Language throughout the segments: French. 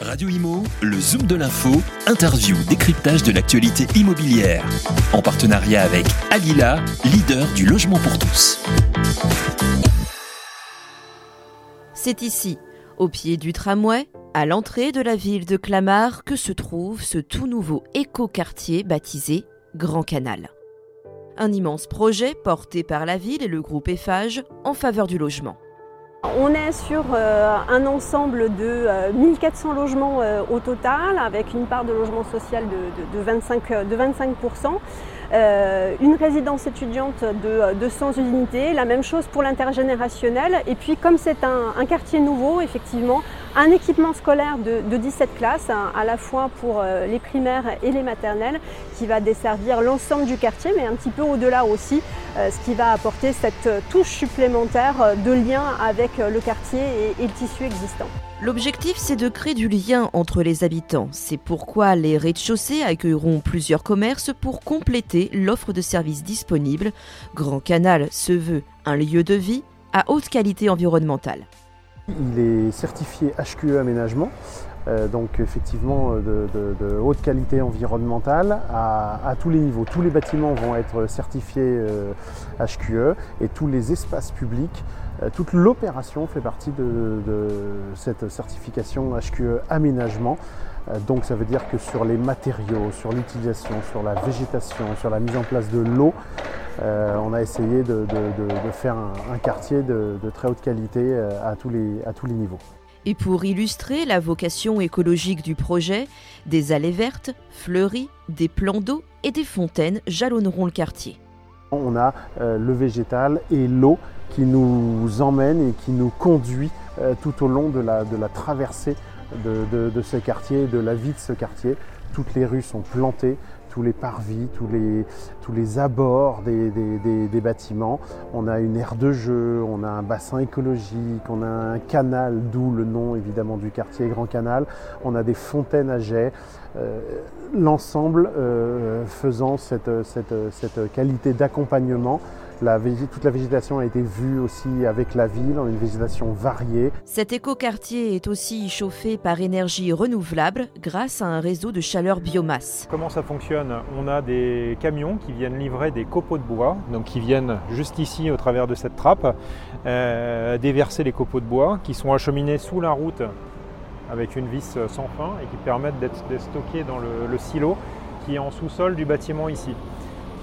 Radio Imo, le Zoom de l'info, interview, décryptage de l'actualité immobilière. En partenariat avec Alila, leader du logement pour tous. C'est ici, au pied du tramway, à l'entrée de la ville de Clamart, que se trouve ce tout nouveau éco-quartier baptisé Grand Canal. Un immense projet porté par la ville et le groupe Eiffage en faveur du logement. On est sur euh, un ensemble de 1400 euh, logements euh, au total, avec une part de logement social de, 25, de 25%. Une résidence étudiante de, 200 unités, la même chose pour l'intergénérationnel. Et puis comme c'est un, quartier nouveau, effectivement, un équipement scolaire de, 17 classes, hein, à la fois pour les primaires et les maternelles, qui va desservir l'ensemble du quartier, mais un petit peu au-delà aussi, ce qui va apporter cette touche supplémentaire de lien avec euh, le quartier et, le tissu existant. L'objectif, c'est de créer du lien entre les habitants. C'est pourquoi les rez-de-chaussée accueilleront plusieurs commerces pour compléter l'offre de services disponible. Grand Canal se veut un lieu de vie à haute qualité environnementale. Il est certifié HQE aménagement, euh, donc effectivement euh, de, haute qualité environnementale à, tous les niveaux. Tous les bâtiments vont être certifiés HQE et tous les espaces publics euh, toute l'opération fait partie de, cette certification HQE aménagement. Euh, donc ça veut dire que sur les matériaux, sur l'utilisation, sur la végétation, sur la mise en place de l'eau, euh, on a essayé de, faire un, quartier de, très haute qualité à tous, les, à tous les niveaux. Et pour illustrer la vocation écologique du projet, des allées vertes, fleuries, des plans d'eau et des fontaines jalonneront le quartier. On a le végétal et l'eau qui nous emmène et qui nous conduit euh, tout au long de la, traversée de, ce quartier, de la vie de ce quartier. Toutes les rues sont plantées, tous les parvis, tous les, tous les abords des, bâtiments. On a une aire de jeu, on a un bassin écologique, on a un canal, d'où le nom évidemment du quartier Grand Canal. On a des fontaines à jet. Euh, l'ensemble euh, faisant cette, cette qualité d'accompagnement toute la végétation a été vue aussi avec la ville, en une végétation variée. Cet écoquartier est aussi chauffé par énergie renouvelable grâce à un réseau de chaleur biomasse. Comment ça fonctionne? On a des camions qui viennent livrer des copeaux de bois, donc qui viennent juste ici au travers de cette trappe, euh, déverser les copeaux de bois qui sont acheminés sous la route avec une vis sans fin et qui permettent d'être stockés dans le silo qui est en sous-sol du bâtiment ici.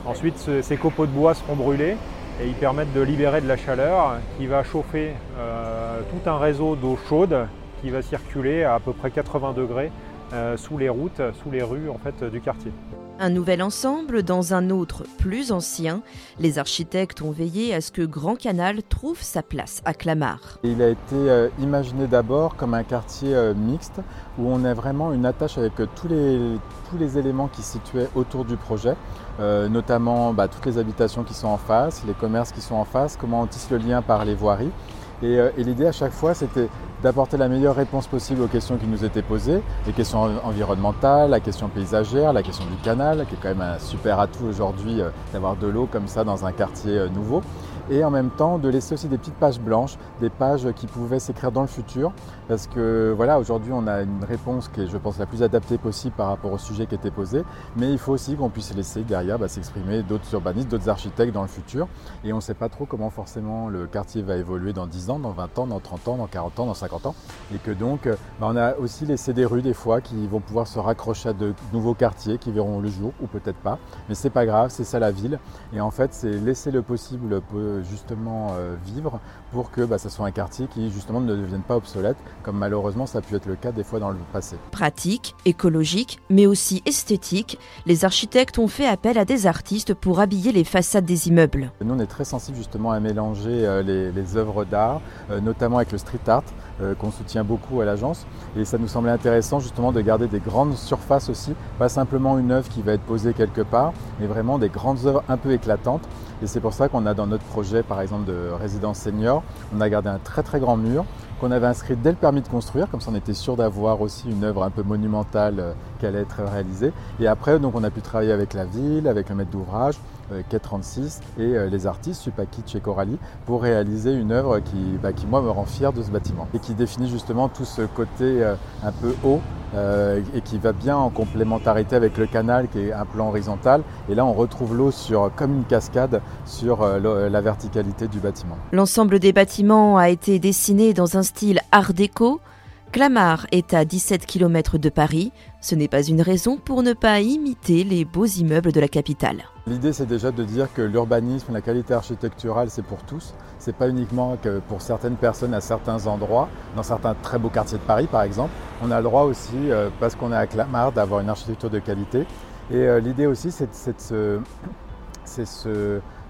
Ensuite, ces copeaux de bois seront brûlés et ils permettent de libérer de la chaleur qui va chauffer euh, tout un réseau d'eau chaude qui va circuler à à peu près 80 degrés euh, sous les routes, sous les rues en fait, du quartier. Un nouvel ensemble dans un autre plus ancien. Les architectes ont veillé à ce que Grand Canal trouve sa place à Clamart. Il a été euh, imaginé d'abord comme un quartier mixte où on a vraiment une attache avec tous les, tous les éléments qui se situaient autour du projet. Euh, notamment bah, toutes les habitations qui sont en face, les commerces qui sont en face, comment on tisse le lien par les voiries. Et, euh, l'idée à chaque fois, c'était d'apporter la meilleure réponse possible aux questions qui nous étaient posées, les questions environnementales, la question paysagère, la question du canal, qui est quand même un super atout aujourd'hui euh, d'avoir de l'eau comme ça dans un quartier nouveau et en même temps de laisser aussi des petites pages blanches, des pages qui pouvaient s'écrire dans le futur, parce que voilà, aujourd'hui on a une réponse qui est, je pense, la plus adaptée possible par rapport au sujet qui était posé, mais il faut aussi qu'on puisse laisser derrière bah, s'exprimer d'autres urbanistes, d'autres architectes dans le futur, et on ne sait pas trop comment forcément le quartier va évoluer dans 10 ans, dans 20 ans, dans 30 ans, dans 40 ans, dans 50 ans, et que donc bah, on a aussi laissé des rues des fois qui vont pouvoir se raccrocher à de nouveaux quartiers qui verront le jour, ou peut-être pas, mais c'est pas grave, c'est ça la ville, et en fait c'est laisser le possible justement euh, vivre pour que bah, ça soit un quartier qui justement ne devienne pas obsolète, comme malheureusement ça a pu être le cas des fois dans le passé. Pratique, écologique, mais aussi esthétique, les architectes ont fait appel à des artistes pour habiller les façades des immeubles. Nous on est très sensible justement à mélanger euh, les, œuvres d'art, euh, notamment avec le street art, qu'on soutient beaucoup à l'agence. Et ça nous semblait intéressant justement de garder des grandes surfaces aussi, pas simplement une œuvre qui va être posée quelque part, mais vraiment des grandes œuvres un peu éclatantes. Et c'est pour ça qu'on a dans notre projet, par exemple, de résidence senior, on a gardé un très très grand mur qu'on avait inscrite dès le permis de construire, comme ça on était sûr d'avoir aussi une œuvre un peu monumentale euh, qui allait être réalisée. Et après, donc, on a pu travailler avec la ville, avec le maître d'ouvrage, euh, Quai 36 et euh, les artistes, Supakitch et Coralie, pour réaliser une œuvre qui, bah, qui, moi, me rend fier de ce bâtiment et qui définit justement tout ce côté un peu haut et qui va bien en complémentarité avec le canal qui est un plan horizontal. Et là, on retrouve l'eau sur, comme une cascade sur la verticalité du bâtiment. L'ensemble des bâtiments a été dessiné dans un style art déco. Clamart est à 17 km de Paris. Ce n'est pas une raison pour ne pas imiter les beaux immeubles de la capitale. L'idée, c'est déjà de dire que l'urbanisme, la qualité architecturale, c'est pour tous. C'est pas uniquement que pour certaines personnes à certains endroits, dans certains très beaux quartiers de Paris, par exemple. On a le droit aussi, euh, parce qu'on est à Clamart, d'avoir une architecture de qualité. Et euh, l'idée aussi, c'est ce,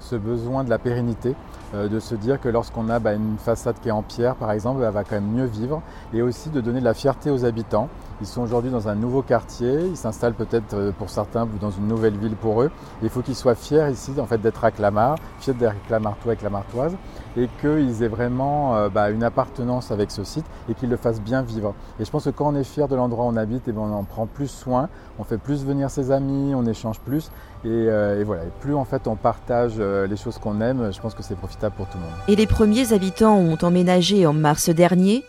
ce besoin de la pérennité. Euh, de se dire que lorsqu'on a bah, une façade qui est en pierre, par exemple, elle va quand même mieux vivre, et aussi de donner de la fierté aux habitants. Ils sont aujourd'hui dans un nouveau quartier, ils s'installent peut-être euh, pour certains dans une nouvelle ville pour eux. il faut qu'ils soient fiers ici en fait, d'être à Clamart, fiers d'être Clamartois et Clamartoises, et qu'ils aient vraiment euh, bah, une appartenance avec ce site et qu'ils le fassent bien vivre. Et je pense que quand on est fier de l'endroit où on habite, et ben, on en prend plus soin, on fait plus venir ses amis, on échange plus, et, voilà. Et plus en fait on partage les choses qu'on aime, je pense que c'est profitable pour tout le monde. Et les premiers habitants ont emménagé en mars dernier.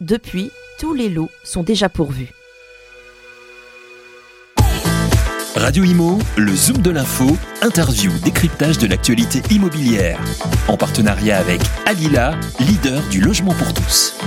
Depuis, tous les lots sont déjà pourvus. Radio Imo, le Zoom de l'info, interview, décryptage de l'actualité immobilière. En partenariat avec Alila, leader du logement pour tous.